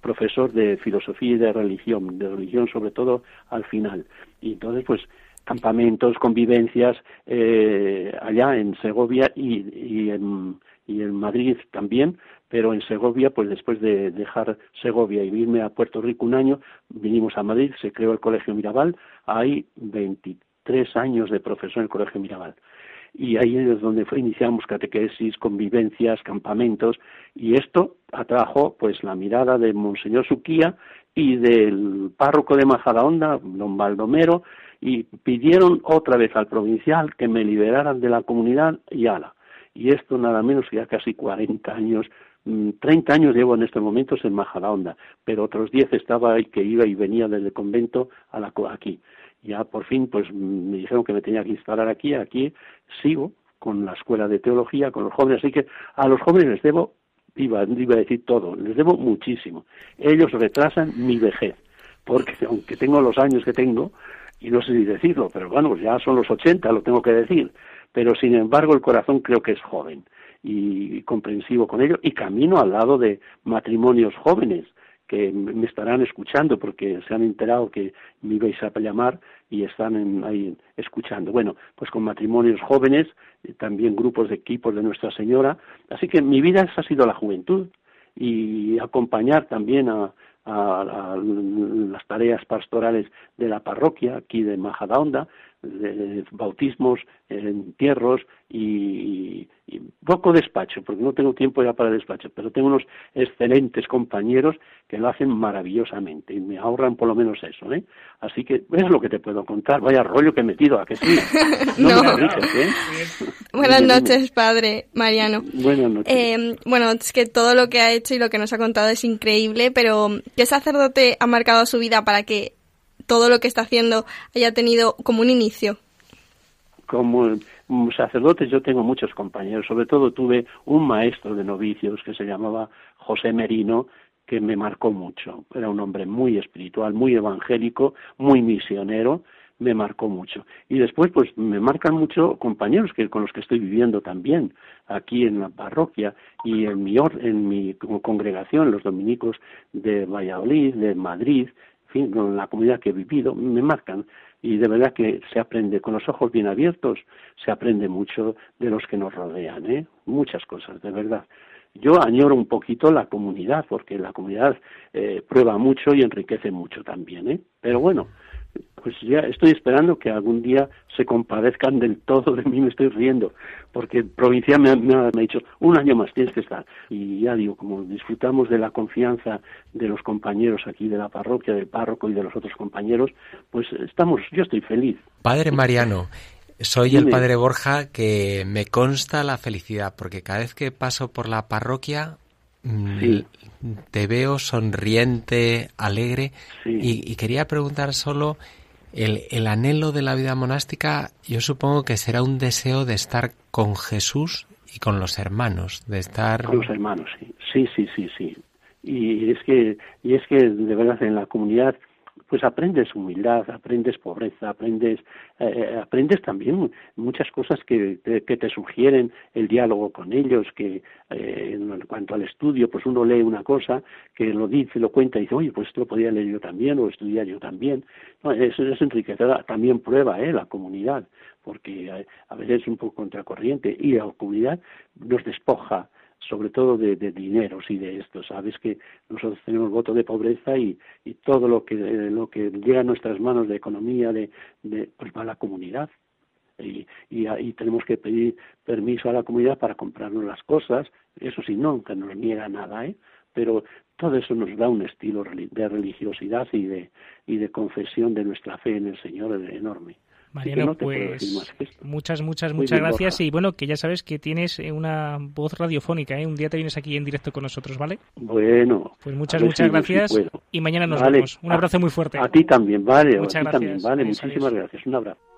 profesor de filosofía y de religión, de religión sobre todo al final. Y entonces, pues, campamentos, convivencias eh, allá en Segovia y, y, en, y en Madrid también, pero en Segovia, pues después de dejar Segovia y irme a Puerto Rico un año, vinimos a Madrid, se creó el Colegio Mirabal, hay 23 años de profesor en el Colegio Mirabal. Y ahí es donde fue, iniciamos catequesis, convivencias, campamentos, y esto atrajo pues la mirada de Monseñor Suquía y del párroco de Majadahonda, don Baldomero, y pidieron otra vez al provincial que me liberaran de la comunidad y ala. Y esto nada menos que ya casi 40 años 30 mm, años llevo en estos momentos en Majadahonda, pero otros 10 estaba que iba y venía desde el convento a la, aquí. Ya por fin pues me dijeron que me tenía que instalar aquí, aquí sigo con la escuela de teología, con los jóvenes, así que a los jóvenes les debo, iba, iba a decir todo, les debo muchísimo. Ellos retrasan mi vejez, porque *laughs* aunque tengo los años que tengo, y no sé si decirlo, pero bueno, ya son los 80, lo tengo que decir, pero sin embargo el corazón creo que es joven y comprensivo con ello y camino al lado de matrimonios jóvenes que me estarán escuchando porque se han enterado que me ibais a llamar y están ahí escuchando. Bueno, pues con matrimonios jóvenes, también grupos de equipos de Nuestra Señora. Así que mi vida esa ha sido la juventud y acompañar también a, a, las tareas pastorales de la parroquia aquí de Majadahonda, de bautismos, entierros y, y, poco despacho, porque no tengo tiempo ya para despacho, pero tengo unos excelentes compañeros que lo hacen maravillosamente y me ahorran por lo menos eso, ¿eh? Así que es lo que te puedo contar. Vaya rollo que he metido, ¿a que sí? *laughs* No, me ¿eh? Buenas noches, padre Mariano. Buenas noches. Eh, bueno, es que todo lo que ha hecho y lo que nos ha contado es increíble, pero ¿qué sacerdote ha marcado su vida para que todo lo que está haciendo haya tenido como un inicio? Como sacerdotes yo tengo muchos compañeros, sobre todo tuve un maestro de novicios que se llamaba José Merino, que me marcó mucho. Era un hombre muy espiritual, muy evangélico, muy misionero, me marcó mucho. Y después, pues, me marcan mucho compañeros que con los que estoy viviendo también aquí en la parroquia y en mi, en mi congregación, los dominicos de Valladolid, de Madrid, fin, con la comunidad que he vivido, me marcan. Y de verdad que se aprende, con los ojos bien abiertos, se aprende mucho de los que nos rodean, ¿eh? Muchas cosas, de verdad. Yo añoro un poquito la comunidad, porque la comunidad eh, prueba mucho y enriquece mucho también, ¿eh? Pero bueno, pues ya estoy esperando que algún día se compadezcan del todo de mí, me estoy riendo, porque provincia me ha, me ha, dicho, un año más tienes que estar. Y ya digo, como disfrutamos de la confianza de los compañeros aquí de la parroquia, del párroco y de los otros compañeros, pues estamos, yo estoy feliz. Padre Mariano, soy Dime. el padre Borja que me consta la felicidad, porque cada vez que paso por la parroquia sí. te veo sonriente, alegre, sí. y, y, quería preguntar solo, el, el, anhelo de la vida monástica, yo supongo que será un deseo de estar con Jesús y con los hermanos, de estar... Con los hermanos, sí, sí, sí, sí, sí. Y es que, y es que de verdad en la comunidad pues aprendes humildad, aprendes pobreza, aprendes, eh, aprendes también muchas cosas que que te sugieren el diálogo con ellos, que eh, en cuanto al estudio, pues uno lee una cosa, que lo dice, lo cuenta y dice, oye, pues esto lo podría leer yo también o estudiar yo también. No, eso es enriquecedora, también prueba eh, la comunidad, porque a, a veces es un poco contracorriente y la comunidad nos despoja sobre todo de, de, dineros y de esto. Sabes que nosotros tenemos voto de pobreza y, y todo lo que, lo que llega a nuestras manos de economía, de, de pues va a la comunidad. Y, y, tenemos que pedir permiso a la comunidad para comprarnos las cosas. Eso sí, que nos niega nada, ¿eh? Pero todo eso nos da un estilo de religiosidad y de, y de confesión de nuestra fe en el Señor enorme. Mariano, no pues muchas, muchas, Muy muchas gracias Borja. y bueno, que ya sabes que tienes una voz radiofónica, ¿eh? Un día te vienes aquí en directo con nosotros, ¿vale? Bueno. Pues muchas, muchas si gracias si y mañana nos vale. vemos. Un abrazo muy fuerte. A ti también, vale. Muchas a ti gracias. también, vale. Muchísimas gracias. Un abrazo.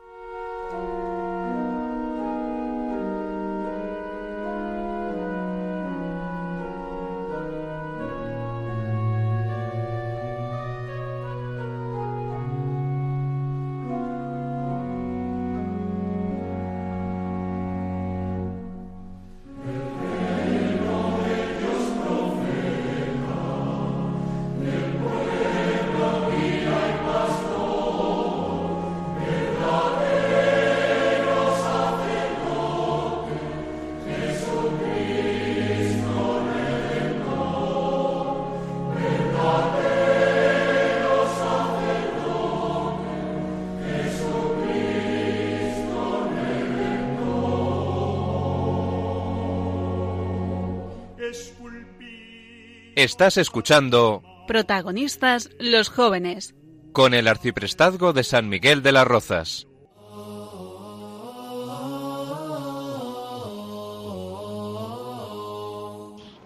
Estás escuchando Protagonistas los jóvenes con el arciprestazgo de San Miguel de las Rozas.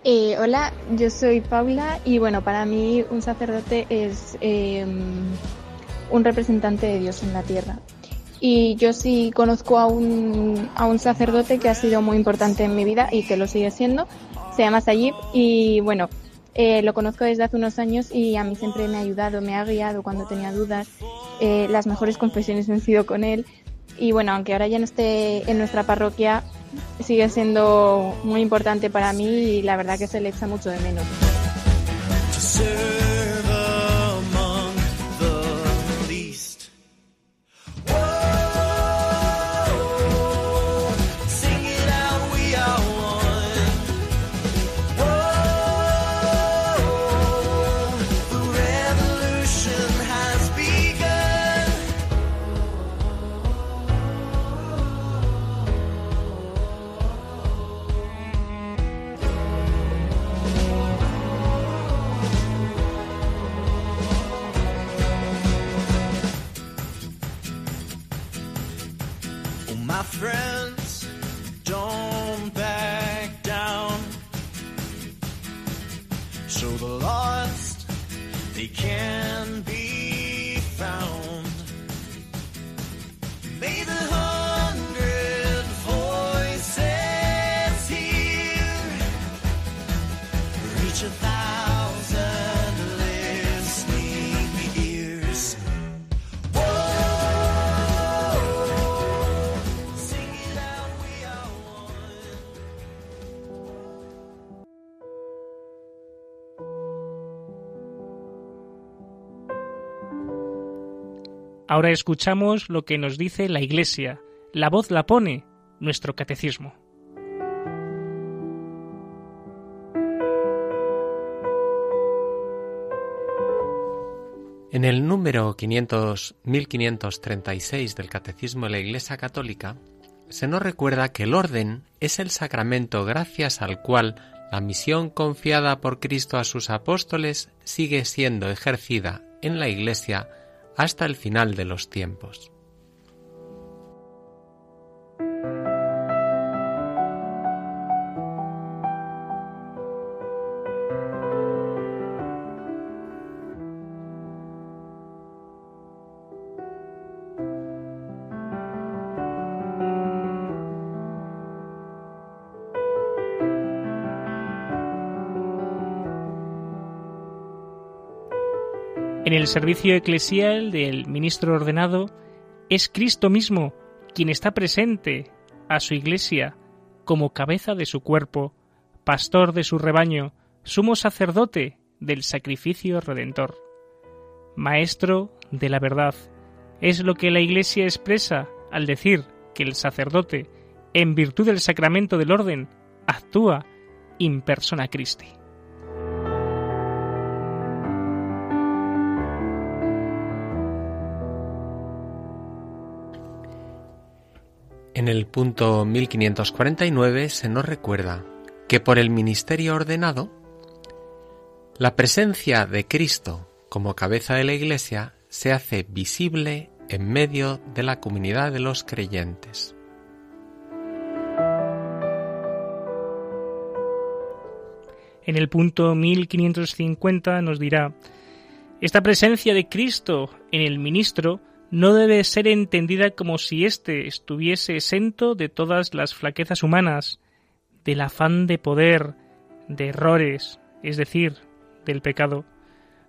Eh, hola, yo soy Paula y bueno, para mí un sacerdote es eh, un representante de Dios en la tierra. Y yo sí conozco a un, a un sacerdote que ha sido muy importante en mi vida y que lo sigue siendo. Se llama Sayib y bueno, Eh, lo conozco desde hace unos años y a mí siempre me ha ayudado, me ha guiado cuando tenía dudas. Eh, las mejores confesiones han sido con él. Y bueno, aunque ahora ya no esté en nuestra parroquia, sigue siendo muy importante para mí y la verdad que se le echa mucho de menos. Ahora escuchamos lo que nos dice la Iglesia. La voz la pone nuestro catecismo. En el número 500, 1536 del Catecismo de la Iglesia Católica se nos recuerda que el orden es el sacramento gracias al cual la misión confiada por Cristo a sus apóstoles sigue siendo ejercida en la Iglesia hasta el final de los tiempos. En el servicio eclesial del ministro ordenado es Cristo mismo quien está presente a su iglesia como cabeza de su cuerpo, pastor de su rebaño, sumo sacerdote del sacrificio redentor. Maestro de la verdad es lo que la iglesia expresa al decir que el sacerdote, en virtud del sacramento del orden, actúa in persona Christi. En el punto 1549 se nos recuerda que por el ministerio ordenado, la presencia de Cristo como cabeza de la Iglesia se hace visible en medio de la comunidad de los creyentes. En el punto 1550 nos dirá, esta presencia de Cristo en el ministro no debe ser entendida como si éste estuviese exento de todas las flaquezas humanas, del afán de poder, de errores, es decir, del pecado.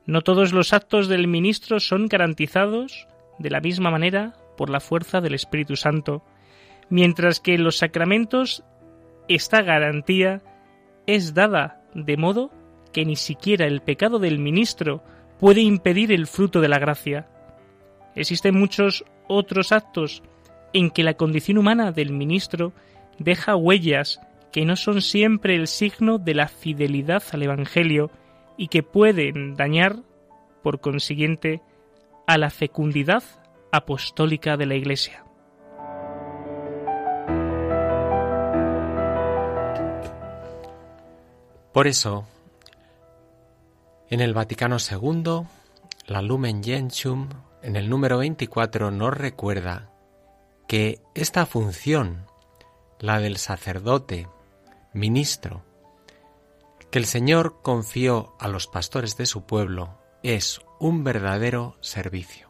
No todos los actos del ministro son garantizados de la misma manera por la fuerza del Espíritu Santo, mientras que en los sacramentos esta garantía es dada de modo que ni siquiera el pecado del ministro puede impedir el fruto de la gracia. Existen muchos otros actos en que la condición humana del ministro deja huellas que no son siempre el signo de la fidelidad al Evangelio y que pueden dañar, por consiguiente, a la fecundidad apostólica de la Iglesia. Por eso, en el Vaticano II, la Lumen Gentium, en el número 24, nos recuerda que esta función, la del sacerdote, ministro, que el Señor confió a los pastores de su pueblo, es un verdadero servicio.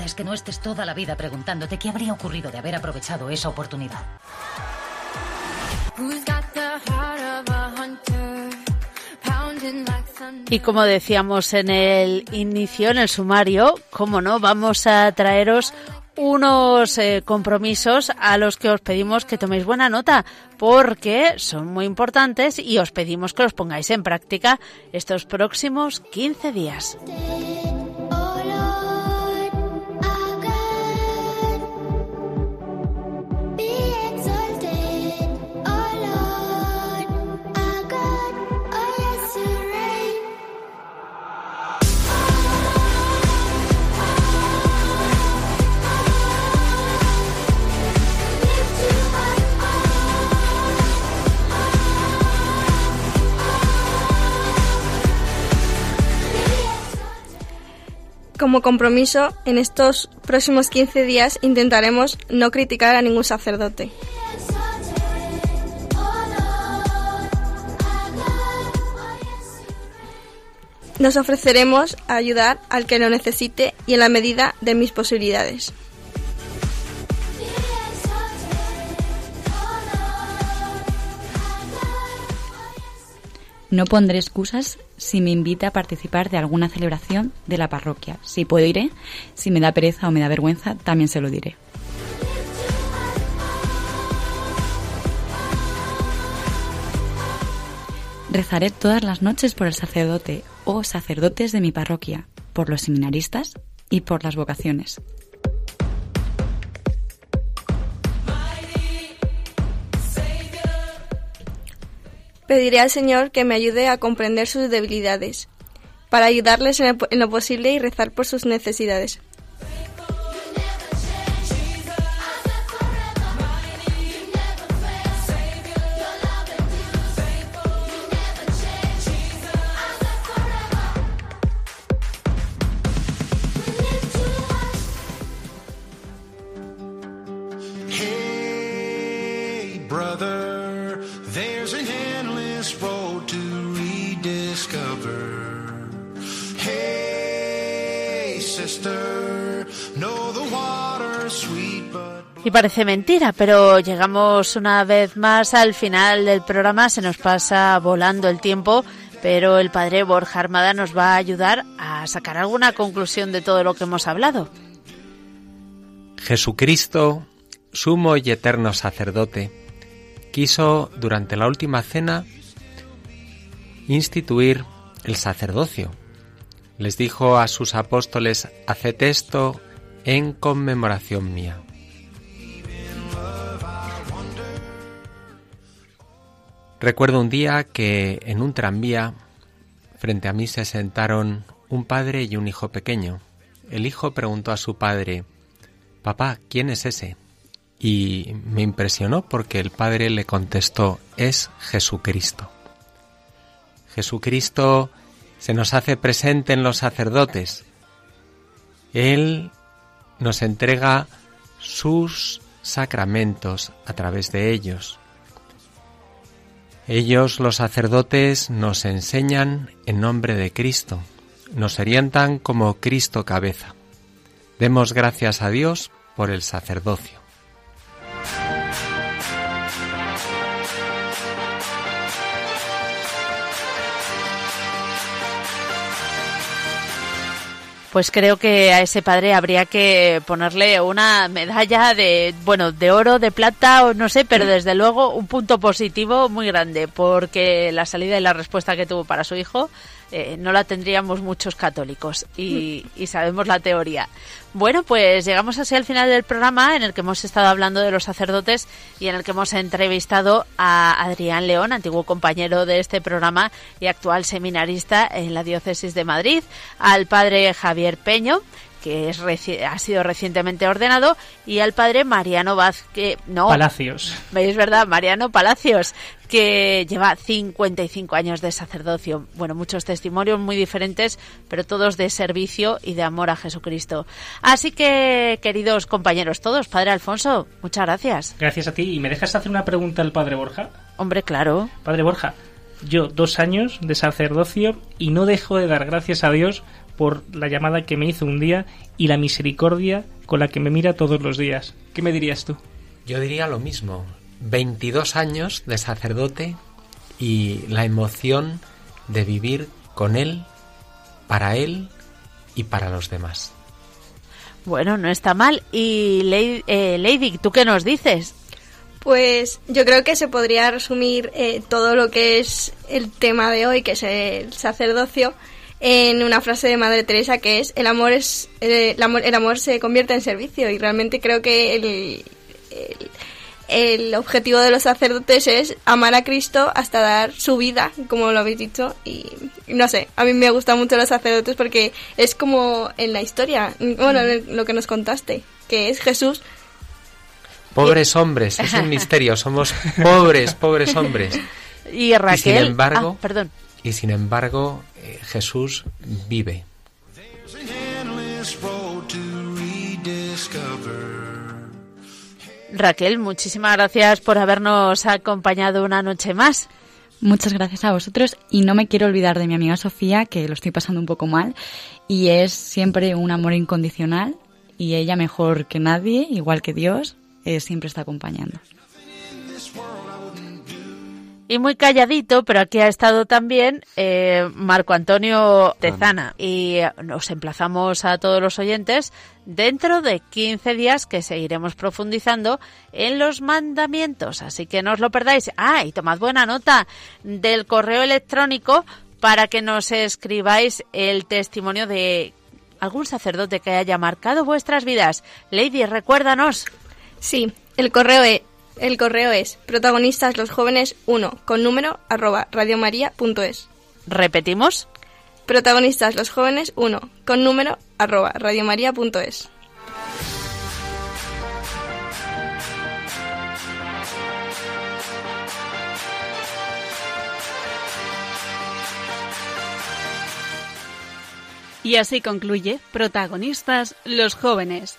Importa es que no estés toda la vida preguntándote qué habría ocurrido de haber aprovechado esa oportunidad. Y como decíamos en el inicio, en el sumario, como no, vamos a traeros unos eh, compromisos a los que os pedimos que toméis buena nota porque son muy importantes y os pedimos que los pongáis en práctica estos próximos 15 días. Como compromiso, en estos próximos 15 días intentaremos no criticar a ningún sacerdote. Nos ofreceremos a ayudar al que lo necesite y en la medida de mis posibilidades. No pondré excusas si me invita a participar de alguna celebración de la parroquia. Si puedo iré, si me da pereza o me da vergüenza, también se lo diré. Rezaré todas las noches por el sacerdote o sacerdotes de mi parroquia, por los seminaristas y por las vocaciones. Pediré al Señor que me ayude a comprender sus debilidades, para ayudarles en, lo posible y rezar por sus necesidades. Parece mentira, pero llegamos una vez más al final del programa, se nos pasa volando el tiempo, pero el padre Borja Armada nos va a ayudar a sacar alguna conclusión de todo lo que hemos hablado. Jesucristo, sumo y eterno sacerdote, quiso durante la última cena instituir el sacerdocio. Les dijo a sus apóstoles, haced esto en conmemoración mía. Recuerdo un día que en un tranvía frente a mí se sentaron un padre y un hijo pequeño. El hijo preguntó a su padre, Papá, ¿quién es ese? Y me impresionó porque el padre le contestó, es Jesucristo. Jesucristo se nos hace presente en los sacerdotes. Él nos entrega sus sacramentos a través de ellos. Ellos, los sacerdotes, nos enseñan en nombre de Cristo, nos orientan como Cristo cabeza. Demos gracias a Dios por el sacerdocio. Pues creo que a ese padre habría que ponerle una medalla de, bueno, de oro, de plata o no sé, pero desde luego un punto positivo muy grande, porque la salida y la respuesta que tuvo para su hijo eh, no la tendríamos muchos católicos y, y sabemos la teoría. Bueno, pues llegamos así al final del programa en el que hemos estado hablando de los sacerdotes y en el que hemos entrevistado a Adrián León, antiguo compañero de este programa y actual seminarista en la diócesis de Madrid, al padre Javier Peño, que es reci- ha sido recientemente ordenado, y al padre Mariano Vázquez, no, Palacios. es verdad, Mariano Palacios, que lleva 55 años de sacerdocio. Bueno, muchos testimonios muy diferentes, pero todos de servicio y de amor a Jesucristo. Así que, queridos compañeros todos, Padre Alfonso, muchas gracias. Gracias a ti. ¿Y me dejas hacer una pregunta al padre Borja? Hombre, claro. Padre Borja, yo dos años de sacerdocio y no dejo de dar gracias a Dios por la llamada que me hizo un día y la misericordia con la que me mira todos los días. ¿Qué me dirías tú? Yo diría lo mismo. 22 años de sacerdote y la emoción de vivir con él, para él y para los demás. Bueno, no está mal. Y Lady, eh, Lady, ¿tú qué nos dices? Pues yo creo que se podría resumir eh, todo lo que es el tema de hoy, que es el sacerdocio, en una frase de Madre Teresa que es el amor es eh, el amor el amor se convierte en servicio y realmente creo que el, el, el objetivo de los sacerdotes es amar a Cristo hasta dar su vida, como lo habéis dicho y no sé, a mí me gustan mucho los sacerdotes porque es como en la historia, bueno, en lo que nos contaste, que es Jesús Pobres hombres, es un *laughs* misterio, somos pobres, pobres hombres. Y Raquel, sin embargo, ah, perdón. Y sin embargo, eh, Jesús vive. Raquel, muchísimas gracias por habernos acompañado una noche más. Muchas gracias a vosotros y no me quiero olvidar de mi amiga Sofía, que lo estoy pasando un poco mal y es siempre un amor incondicional y ella mejor que nadie, igual que Dios, eh, siempre está acompañando. Y muy calladito, pero aquí ha estado también eh, Marco Antonio Tezana. Y nos emplazamos a todos los oyentes dentro de 15 días que seguiremos profundizando en los mandamientos. Así que no os lo perdáis. Ah, y tomad buena nota del correo electrónico para que nos escribáis el testimonio de algún sacerdote que haya marcado vuestras vidas. Lady, recuérdanos. Sí, el correo es, el correo es protagonistas los jóvenes 1 con número arroba radiomaria.es. Repetimos. Protagonistas los jóvenes 1 con número arroba radiomaria.es. Y así concluye Protagonistas los jóvenes.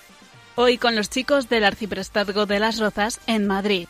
Hoy con los chicos del Arciprestazgo de las Rozas en Madrid.